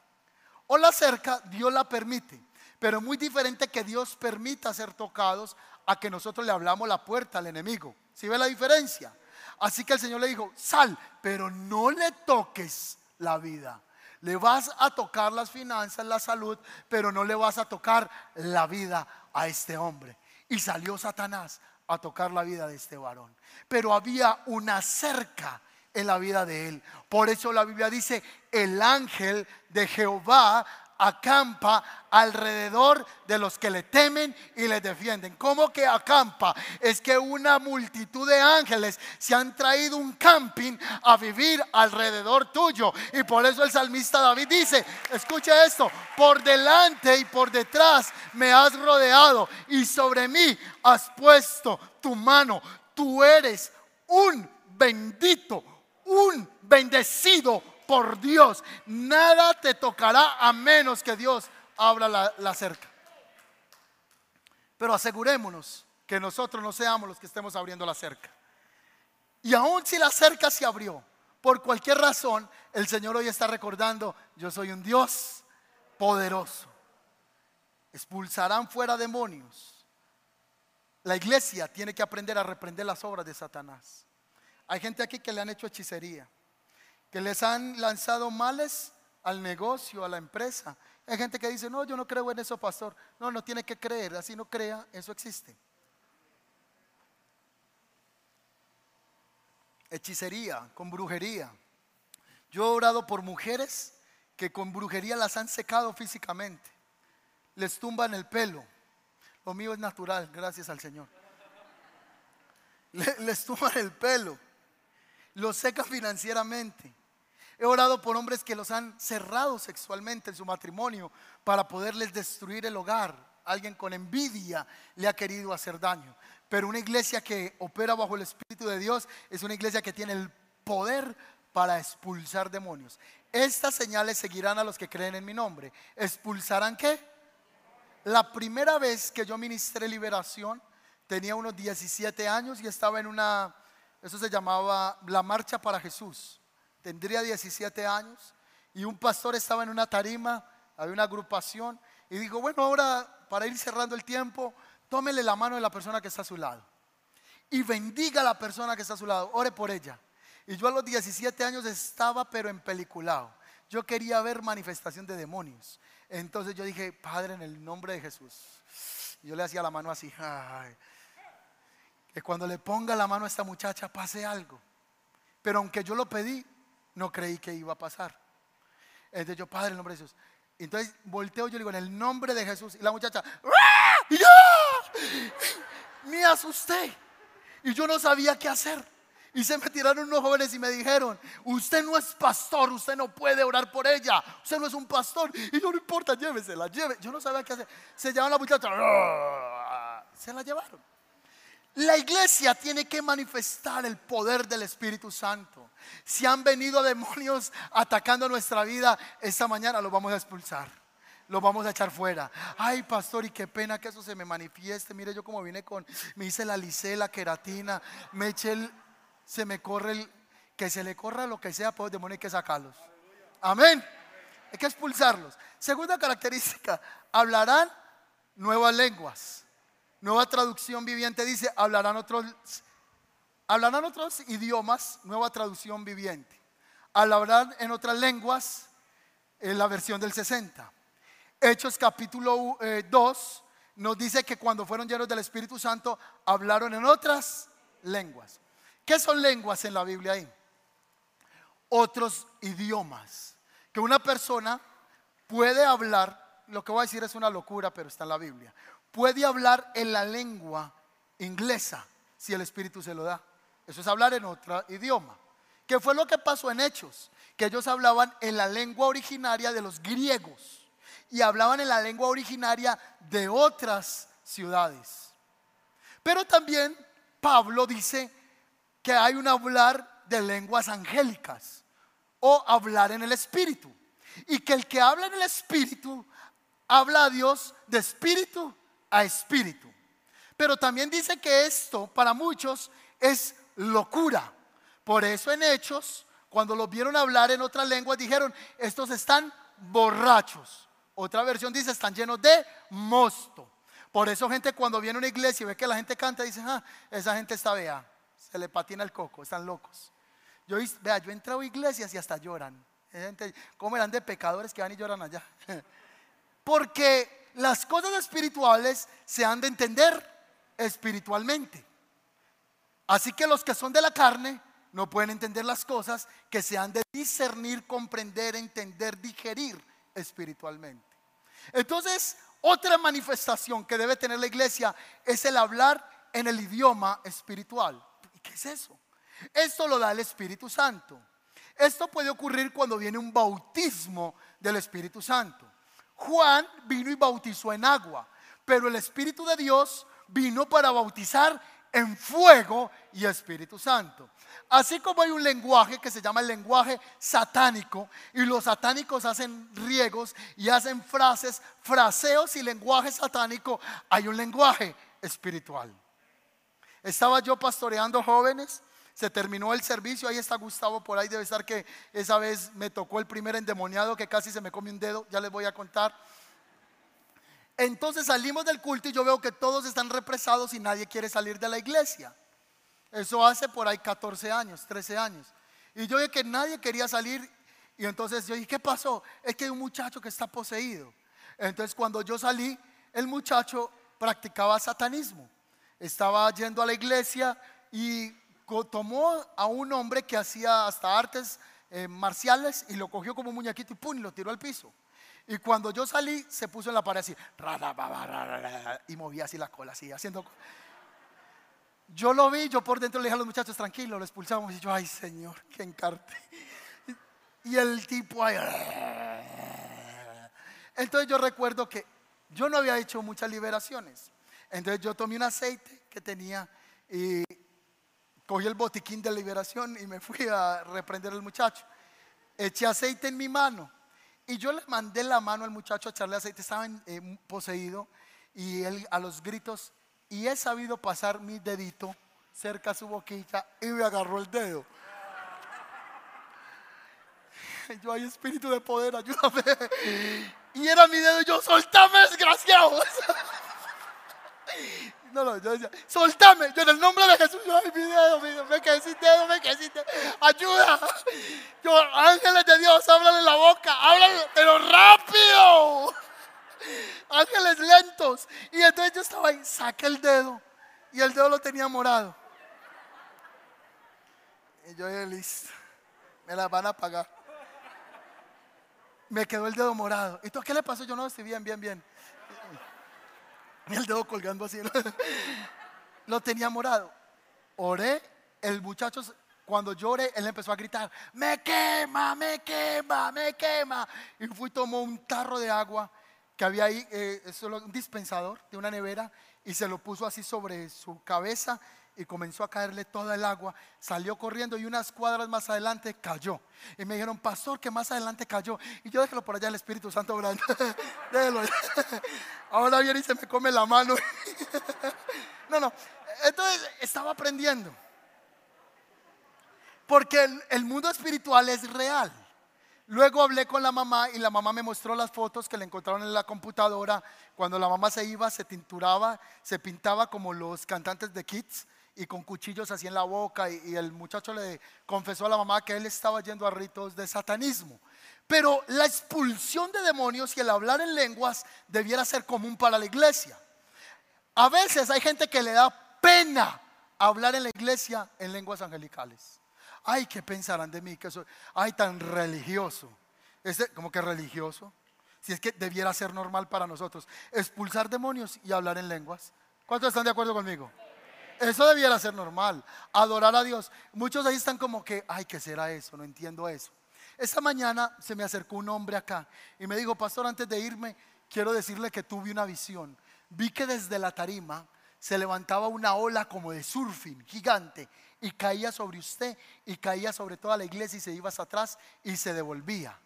A: O la cerca, Dios la permite. Pero muy diferente que Dios permita ser tocados a que nosotros le hablamos la puerta al enemigo. ¿Sí ve la diferencia? Así que el Señor le dijo, sal, pero no le toques la vida. Le vas a tocar las finanzas, la salud, pero no le vas a tocar la vida a este hombre. Y salió Satanás a tocar la vida de este varón. Pero había una cerca en la vida de él. Por eso la Biblia dice, el ángel de Jehová acampa alrededor de los que le temen y le defienden. ¿Cómo que acampa? Es que una multitud de ángeles se han traído un camping a vivir alrededor tuyo. Y por eso el salmista David dice, escucha esto, por delante y por detrás me has rodeado y sobre mí has puesto tu mano. Tú eres un bendito un bendecido por Dios. Nada te tocará a menos que Dios abra la, cerca. Pero asegurémonos que nosotros no seamos los que estemos abriendo la cerca. Y aun si la cerca se abrió, por cualquier razón, el Señor hoy está recordando, yo soy un Dios poderoso. Expulsarán fuera demonios. La iglesia tiene que aprender a reprender las obras de Satanás. Hay gente aquí que le han hecho hechicería, que les han lanzado males al negocio, a la empresa. Hay gente que dice, no, yo no creo en eso, pastor. No, no tiene que creer, así no crea, eso existe. Hechicería, con brujería. Yo he orado por mujeres que con brujería las han secado físicamente. Les tumban el pelo. Lo mío es natural, gracias al Señor. Les tumban el pelo los seca financieramente. He orado por hombres que los han cerrado sexualmente en su matrimonio para poderles destruir el hogar. Alguien con envidia le ha querido hacer daño. Pero una iglesia que opera bajo el Espíritu de Dios es una iglesia que tiene el poder para expulsar demonios. Estas señales seguirán a los que creen en mi nombre. ¿Expulsarán qué? La primera vez que yo ministré liberación, tenía unos 17 años y estaba en una, eso se llamaba la Marcha para Jesús. Tendría 17 años y un pastor estaba en una tarima, había una agrupación y dijo, bueno, ahora para ir cerrando el tiempo, tómele la mano de la persona que está a su lado y bendiga a la persona que está a su lado, ore por ella. Y yo a los 17 años estaba pero en peliculado. Yo quería ver manifestación de demonios. Entonces yo dije, Padre, en el nombre de Jesús. yo le hacía la mano así, que cuando le ponga la mano a esta muchacha pase algo. Pero aunque yo lo pedí, no creí que iba a pasar. Entonces yo, Padre, en nombre de Jesús. Entonces volteo, yo le digo, en el nombre de Jesús. Y la muchacha, y yo me asusté. Y yo no sabía qué hacer. Y se me tiraron unos jóvenes y me dijeron, usted no es pastor, usted no puede orar por ella, usted no es un pastor. Y yo no importa, llévesela, lleve. Yo no sabía qué hacer. Se llevaron la muchacha, se la llevaron. La iglesia tiene que manifestar el poder del Espíritu Santo. Si han venido demonios atacando nuestra vida, esta mañana los vamos a expulsar. Los vamos a echar fuera. Ay, pastor, y qué pena que eso se me manifieste. Mire, yo como vine con, me hice la licela, queratina, me eché el, se me corre el, que se le corra lo que sea, pues demonio hay que sacarlos. Amén. Hay que expulsarlos. Segunda característica, hablarán nuevas lenguas. Nueva traducción viviente dice, hablarán otros, hablarán otros idiomas, nueva traducción viviente. Hablarán en otras lenguas, en la versión del 60. Hechos capítulo 2 eh, nos dice que cuando fueron llenos del Espíritu Santo, hablaron en otras lenguas. ¿Qué son lenguas en la Biblia ahí? Otros idiomas. Que una persona puede hablar, lo que voy a decir es una locura, pero está en la Biblia. Puede hablar en la lengua inglesa si el Espíritu se lo da. Eso es hablar en otro idioma. ¿Qué fue lo que pasó en Hechos? Que ellos hablaban en la lengua originaria de los griegos y hablaban en la lengua originaria de otras ciudades. Pero también Pablo dice que hay un hablar de lenguas angélicas o hablar en el espíritu. Y que el que habla en el espíritu habla a Dios de espíritu a espíritu. Pero también dice que esto para muchos es locura. Por eso en Hechos, cuando los vieron hablar en otras lenguas, dijeron, estos están borrachos. Otra versión dice, están llenos de mosto. Por eso gente cuando viene a una iglesia y ve que la gente canta, dice, ah, esa gente está vea se le patina el coco, están locos. Yo, vea, yo he entrado a iglesias y hasta lloran. ¿Cómo eran de pecadores que van y lloran allá? Porque las cosas espirituales se han de entender espiritualmente. Así que los que son de la carne no pueden entender las cosas que se han de discernir, comprender, entender, digerir espiritualmente. Entonces, otra manifestación que debe tener la iglesia es el hablar en el idioma espiritual. ¿Qué es eso? Esto lo da el Espíritu Santo. Esto puede ocurrir cuando viene un bautismo del Espíritu Santo. Juan vino y bautizó en agua, pero el Espíritu de Dios vino para bautizar en fuego y Espíritu Santo. Así como hay un lenguaje que se llama el lenguaje satánico y los satánicos hacen riegos y hacen frases, fraseos y lenguaje satánico, hay un lenguaje espiritual. Estaba yo pastoreando jóvenes, se terminó el servicio, ahí está Gustavo por ahí, debe estar que esa vez me tocó el primer endemoniado que casi se me come un dedo, ya les voy a contar. Entonces salimos del culto y yo veo que todos están represados y nadie quiere salir de la iglesia. Eso hace por ahí 14 años, 13 años. Y yo vi que nadie quería salir y entonces yo dije, ¿qué pasó? Es que hay un muchacho que está poseído. Entonces cuando yo salí, el muchacho practicaba satanismo estaba yendo a la iglesia y tomó a un hombre que hacía hasta artes eh, marciales y lo cogió como un muñequito y pum, y lo tiró al piso. Y cuando yo salí, se puso en la pared así, y movía así la cola, así, haciendo. Yo lo vi, yo por dentro le dije a los muchachos, tranquilo, lo expulsamos. Y yo, ay Señor, que encarte. Y el tipo ahí. Entonces yo recuerdo que yo no había hecho muchas liberaciones. Entonces yo tomé un aceite que tenía y cogí el botiquín de liberación y me fui a reprender al muchacho. Eché aceite en mi mano y yo le mandé la mano al muchacho a echarle aceite, estaba eh, poseído y él a los gritos y he sabido pasar mi dedito cerca a su boquita y me agarró el dedo. Yo hay espíritu de poder, ayúdame. Y era mi dedo yo, soltame, desgraciado. No, no, yo decía, soltame, yo en el nombre de Jesús, yo, ay, mi dedo, me quedé sin dedo, me quedé sin dedo, ayuda. Yo, ángeles de Dios, háblale la boca, háblale, pero rápido. Ángeles lentos. Y entonces yo estaba ahí, saqué el dedo y el dedo lo tenía morado. Y yo, listo, me la van a pagar. Me quedó el dedo morado. ¿Y tú qué le pasó? Yo no estoy bien, bien, bien. el dedo colgando así. Lo tenía morado. Oré, el muchacho, cuando lloré, él empezó a gritar, me quema, me quema, me quema. Y fui, tomó un tarro de agua que había ahí, eh, un dispensador de una nevera, y se lo puso así sobre su cabeza y comenzó a caerle toda el agua. Salió corriendo y unas cuadras más adelante cayó. Y me dijeron, pastor, que más adelante cayó. Y yo déjelo por allá el Espíritu Santo orando. déjelo. Ahora viene y se me come la mano. no, no. Entonces estaba aprendiendo. Porque el, el mundo espiritual es real. Luego hablé con la mamá y la mamá me mostró las fotos que le encontraron en la computadora. Cuando la mamá se iba, se tinturaba, se pintaba como los cantantes de Kids y con cuchillos así en la boca y, el muchacho le confesó a la mamá que él estaba yendo a ritos de satanismo. Pero la expulsión de demonios y el hablar en lenguas debiera ser común para la iglesia. A veces hay gente que le da pena hablar en la iglesia en lenguas angelicales. Ay, ¿qué pensarán de mí? Que soy, ay, tan religioso. Este, como que religioso. Si es que debiera ser normal para nosotros. Expulsar demonios y hablar en lenguas. ¿Cuántos están de acuerdo conmigo? Eso debiera ser normal. Adorar a Dios. Muchos ahí están como que, ay, ¿qué será eso? No entiendo eso. Esta mañana se me acercó un hombre acá y me dijo, pastor, antes de irme, quiero decirle que tuve una visión. Vi que desde la tarima se levantaba una ola como de surfing gigante y caía sobre usted y caía sobre toda la iglesia y se iba hacia atrás y se devolvía.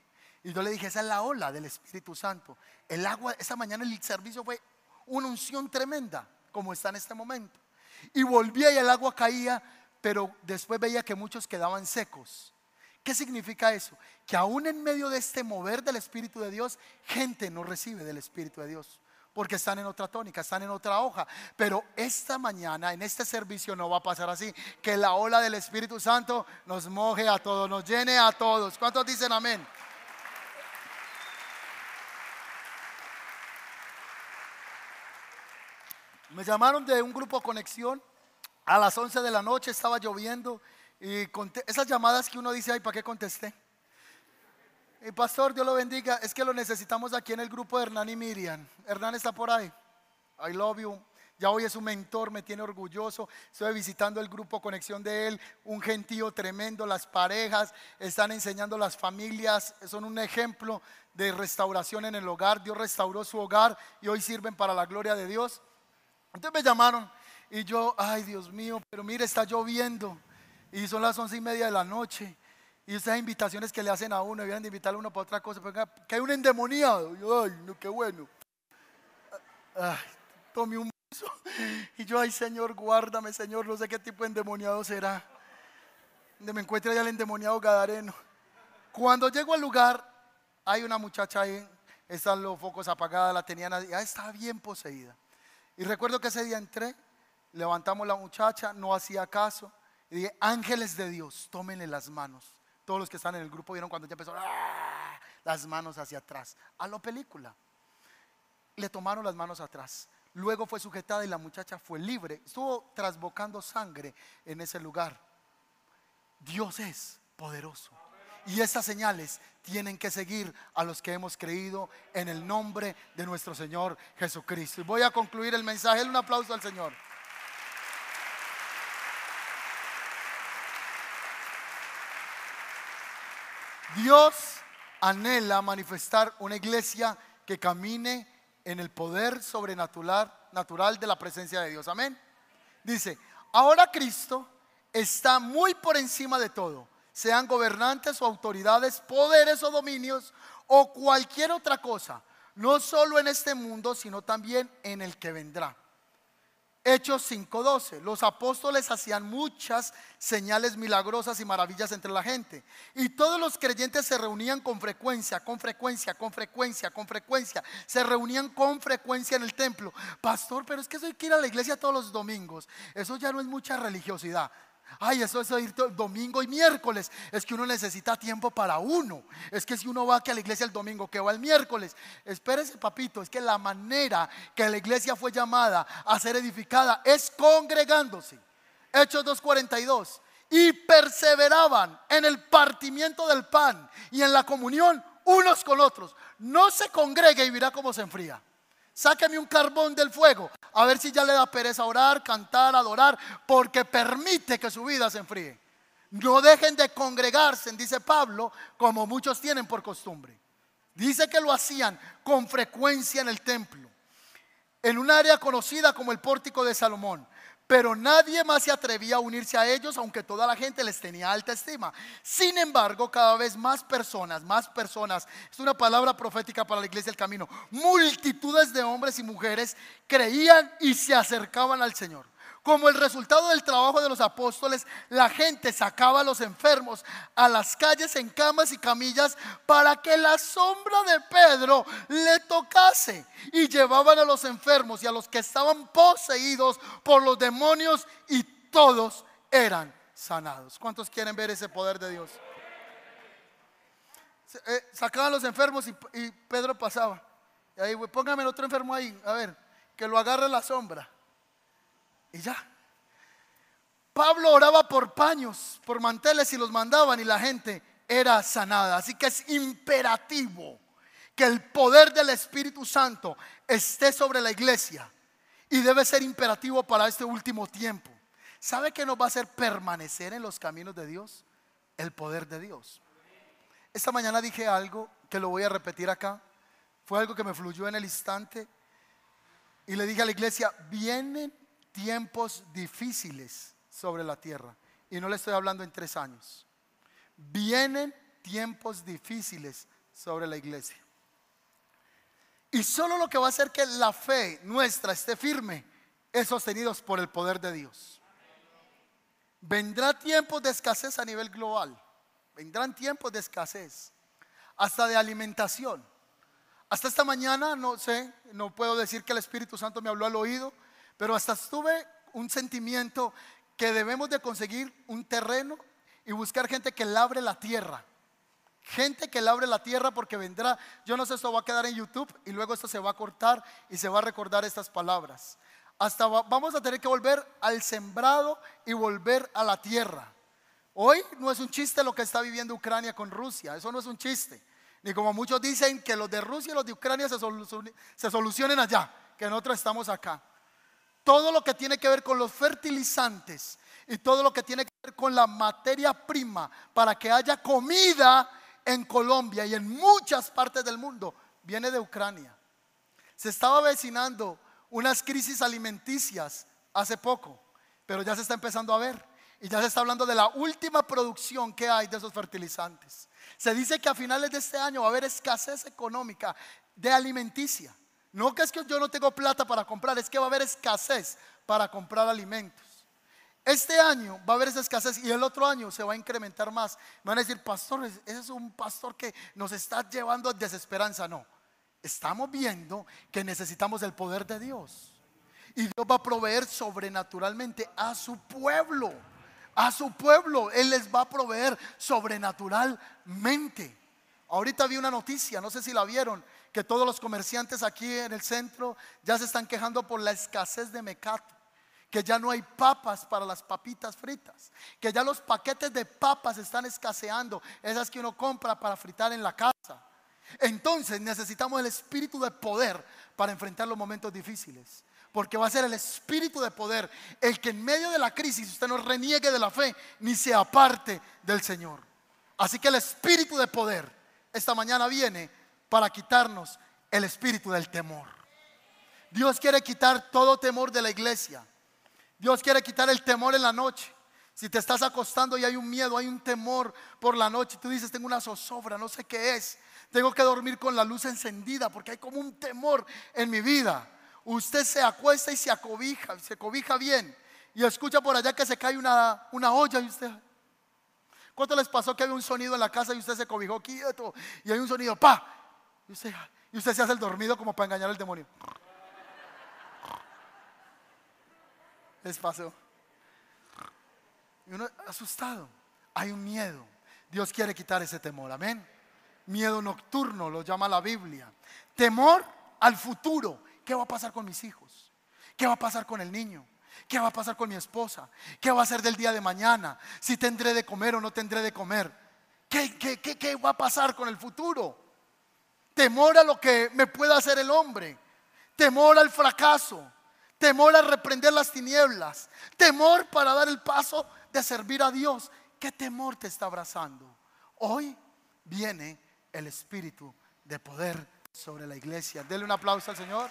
A: Y yo le dije, esa es la ola del Espíritu Santo. El agua, esa mañana el servicio fue una unción tremenda, como está en este momento y volvía y el agua caía, pero después veía que muchos quedaban secos. ¿Qué significa eso? Que aún en medio de este mover del Espíritu de Dios, gente no recibe del Espíritu de Dios. Porque están en otra tónica, están en otra hoja. Pero esta mañana, en este servicio, no va a pasar así. Que la ola del Espíritu Santo nos moje a todos, nos llene a todos. ¿Cuántos dicen amén? Me llamaron de un grupo Conexión. A las 11 de la noche estaba lloviendo y esas llamadas que uno dice, ay, ¿para qué contesté? Y pastor, Dios lo bendiga, es que lo necesitamos aquí en el grupo de Hernán y Miriam. Hernán está por ahí. I love you. Ya hoy es un mentor, me tiene orgulloso. Estoy visitando el grupo Conexión de él, un gentío tremendo. Las parejas están enseñando las familias, son un ejemplo de restauración en el hogar. Dios restauró su hogar y hoy sirven para la gloria de Dios. Entonces me llamaron y yo, ay Dios mío, pero mire, está lloviendo y son las once y media de la noche. Y esas invitaciones que le hacen a uno, vienen de invitar a uno para otra cosa, que hay un endemoniado. Yo, ay, no, qué bueno. Ay, tomé un beso. Y yo, ay Señor, guárdame, Señor, no sé qué tipo de endemoniado será. Donde me encuentre allá el endemoniado Gadareno. Cuando llego al lugar, hay una muchacha ahí, están los focos apagados, la tenían, ya está bien poseída. Y recuerdo que ese día entré, levantamos la muchacha, no hacía caso. Y dije, ángeles de Dios, tómenle las manos. Todos los que están en el grupo vieron cuando ya empezó ¡ah! las manos hacia atrás. A lo película. Le tomaron las manos atrás. Luego fue sujetada y la muchacha fue libre. Estuvo trasbocando sangre en ese lugar. Dios es poderoso. Y estas señales tienen que seguir a los que hemos creído en el nombre de nuestro Señor Jesucristo. Y voy a concluir el mensaje. Un aplauso al Señor. Dios anhela manifestar una iglesia que camine en el poder sobrenatural natural de la presencia de Dios. Amén. Dice, ahora Cristo está muy por encima de todo, sean gobernantes o autoridades, poderes o dominios o cualquier otra cosa, no solo en este mundo, sino también en el que vendrá. Hechos 5:12. Los apóstoles hacían muchas señales milagrosas y maravillas entre la gente. Y todos los creyentes se reunían con frecuencia, con frecuencia, con frecuencia, con frecuencia. Se reunían con frecuencia en el templo. Pastor, pero es que eso hay que ir a la iglesia todos los domingos. Eso ya no es mucha religiosidad. Ay, eso es ir domingo y miércoles. Es que uno necesita tiempo para uno. Es que si uno va aquí a la iglesia el domingo, que va el miércoles. Espérese, papito, es que la manera que la iglesia fue llamada a ser edificada es congregándose. Hechos 2.42. Y perseveraban en el partimiento del pan y en la comunión unos con otros. No se congregue y verá cómo se enfría. Sáqueme un carbón del fuego. A ver si ya le da pereza orar, cantar, adorar, porque permite que su vida se enfríe. No dejen de congregarse, dice Pablo, como muchos tienen por costumbre. Dice que lo hacían con frecuencia en el templo, en un área conocida como el pórtico de Salomón pero nadie más se atrevía a unirse a ellos, aunque toda la gente les tenía alta estima. Sin embargo, cada vez más personas, más personas, es una palabra profética para la iglesia del camino, multitudes de hombres y mujeres creían y se acercaban al Señor. Como el resultado del trabajo de los apóstoles, la gente sacaba a los enfermos a las calles en camas y camillas para que la sombra de Pedro le tocase. Y llevaban a los enfermos y a los que estaban poseídos por los demonios y todos eran sanados. ¿Cuántos quieren ver ese poder de Dios? Eh, sacaban a los enfermos y, Pedro pasaba. Y ahí, póngame el otro enfermo ahí, a ver, que lo agarre la sombra. Y ya. Pablo oraba por paños, por manteles y los mandaban y la gente era sanada. Así que es imperativo que el poder del Espíritu Santo esté sobre la iglesia y debe ser imperativo para este último tiempo. ¿Sabe qué nos va a hacer permanecer en los caminos de Dios? El poder de Dios. Esta mañana dije algo que lo voy a repetir acá. Fue algo que me fluyó en el instante. Y le dije a la iglesia, vienen tiempos difíciles sobre la tierra. Y no le estoy hablando en tres años. Vienen tiempos difíciles sobre la iglesia. Y solo lo que va a hacer que la fe nuestra esté firme es sostenidos por el poder de Dios. Vendrá tiempos de escasez a nivel global. Vendrán tiempos de escasez. Hasta de alimentación. Hasta esta mañana, no sé, no puedo decir que el Espíritu Santo me habló al oído, pero hasta estuve un sentimiento que debemos de conseguir un terreno y buscar gente que labre la tierra. Gente que labre la tierra porque vendrá, yo no sé, esto va a quedar en YouTube y luego esto se va a cortar y se va a recordar estas palabras. Hasta vamos a tener que volver al sembrado y volver a la tierra. Hoy no es un chiste lo que está viviendo Ucrania con Rusia, eso no es un chiste. Ni como muchos dicen que los de Rusia y los de Ucrania se, se solucionen allá, que nosotros estamos acá todo lo que tiene que ver con los fertilizantes y todo lo que tiene que ver con la materia prima para que haya comida en Colombia y en muchas partes del mundo, viene de Ucrania. Se estaba avecinando unas crisis alimenticias hace poco, pero ya se está empezando a ver. Y ya se está hablando de la última producción que hay de esos fertilizantes. Se dice que a finales de este año va a haber escasez económica de alimenticia. No que es que yo no tengo plata para comprar, es que va a haber escasez para comprar alimentos. Este año va a haber esa escasez y el otro año se va a incrementar más. Me van a decir, pastor, ese es un pastor que nos está llevando a desesperanza. No, estamos viendo que necesitamos el poder de Dios. Y Dios va a proveer sobrenaturalmente a su pueblo. A su pueblo. Él les va a proveer sobrenaturalmente. Ahorita vi una noticia, no sé si la vieron, que todos los comerciantes aquí en el centro ya se están quejando por la escasez de mecato, que ya no hay papas para las papitas fritas, que ya los paquetes de papas están escaseando, esas que uno compra para fritar en la casa. Entonces necesitamos el espíritu de poder para enfrentar los momentos difíciles. Porque va a ser el espíritu de poder el que en medio de la crisis usted no reniegue de la fe ni se aparte del Señor. Así que el espíritu de poder esta mañana viene para quitarnos el espíritu del temor. Dios quiere quitar todo temor de la iglesia. Dios quiere quitar el temor en la noche. Si te estás acostando y hay un miedo, hay un temor por la noche, tú dices, tengo una zozobra, no sé qué es. Tengo que dormir con la luz encendida porque hay como un temor en mi vida. Usted se acuesta y se acobija, se cobija bien. Y escucha por allá que se cae una, olla y usted... ¿Cuánto les pasó que había un sonido en la casa y usted se cobijó quieto? Y hay un sonido, pa. Y usted, se hace el dormido como para engañar al demonio. Les pasó. Y uno asustado. Hay un miedo. Dios quiere quitar ese temor. Amén. Miedo nocturno lo llama la Biblia. Temor al futuro. ¿Qué va a pasar con mis hijos? ¿Qué va a pasar con el niño? ¿Qué va a pasar con mi esposa? ¿Qué va a ser del día de mañana? ¿Si tendré de comer o no tendré de comer? ¿Qué, qué, qué, qué va a pasar con el futuro? Temor a lo que me pueda hacer el hombre. Temor al fracaso. Temor a reprender las tinieblas. Temor para dar el paso de servir a Dios. ¿Qué temor te está abrazando? Hoy viene el espíritu de poder sobre la iglesia. Dele un aplauso al Señor.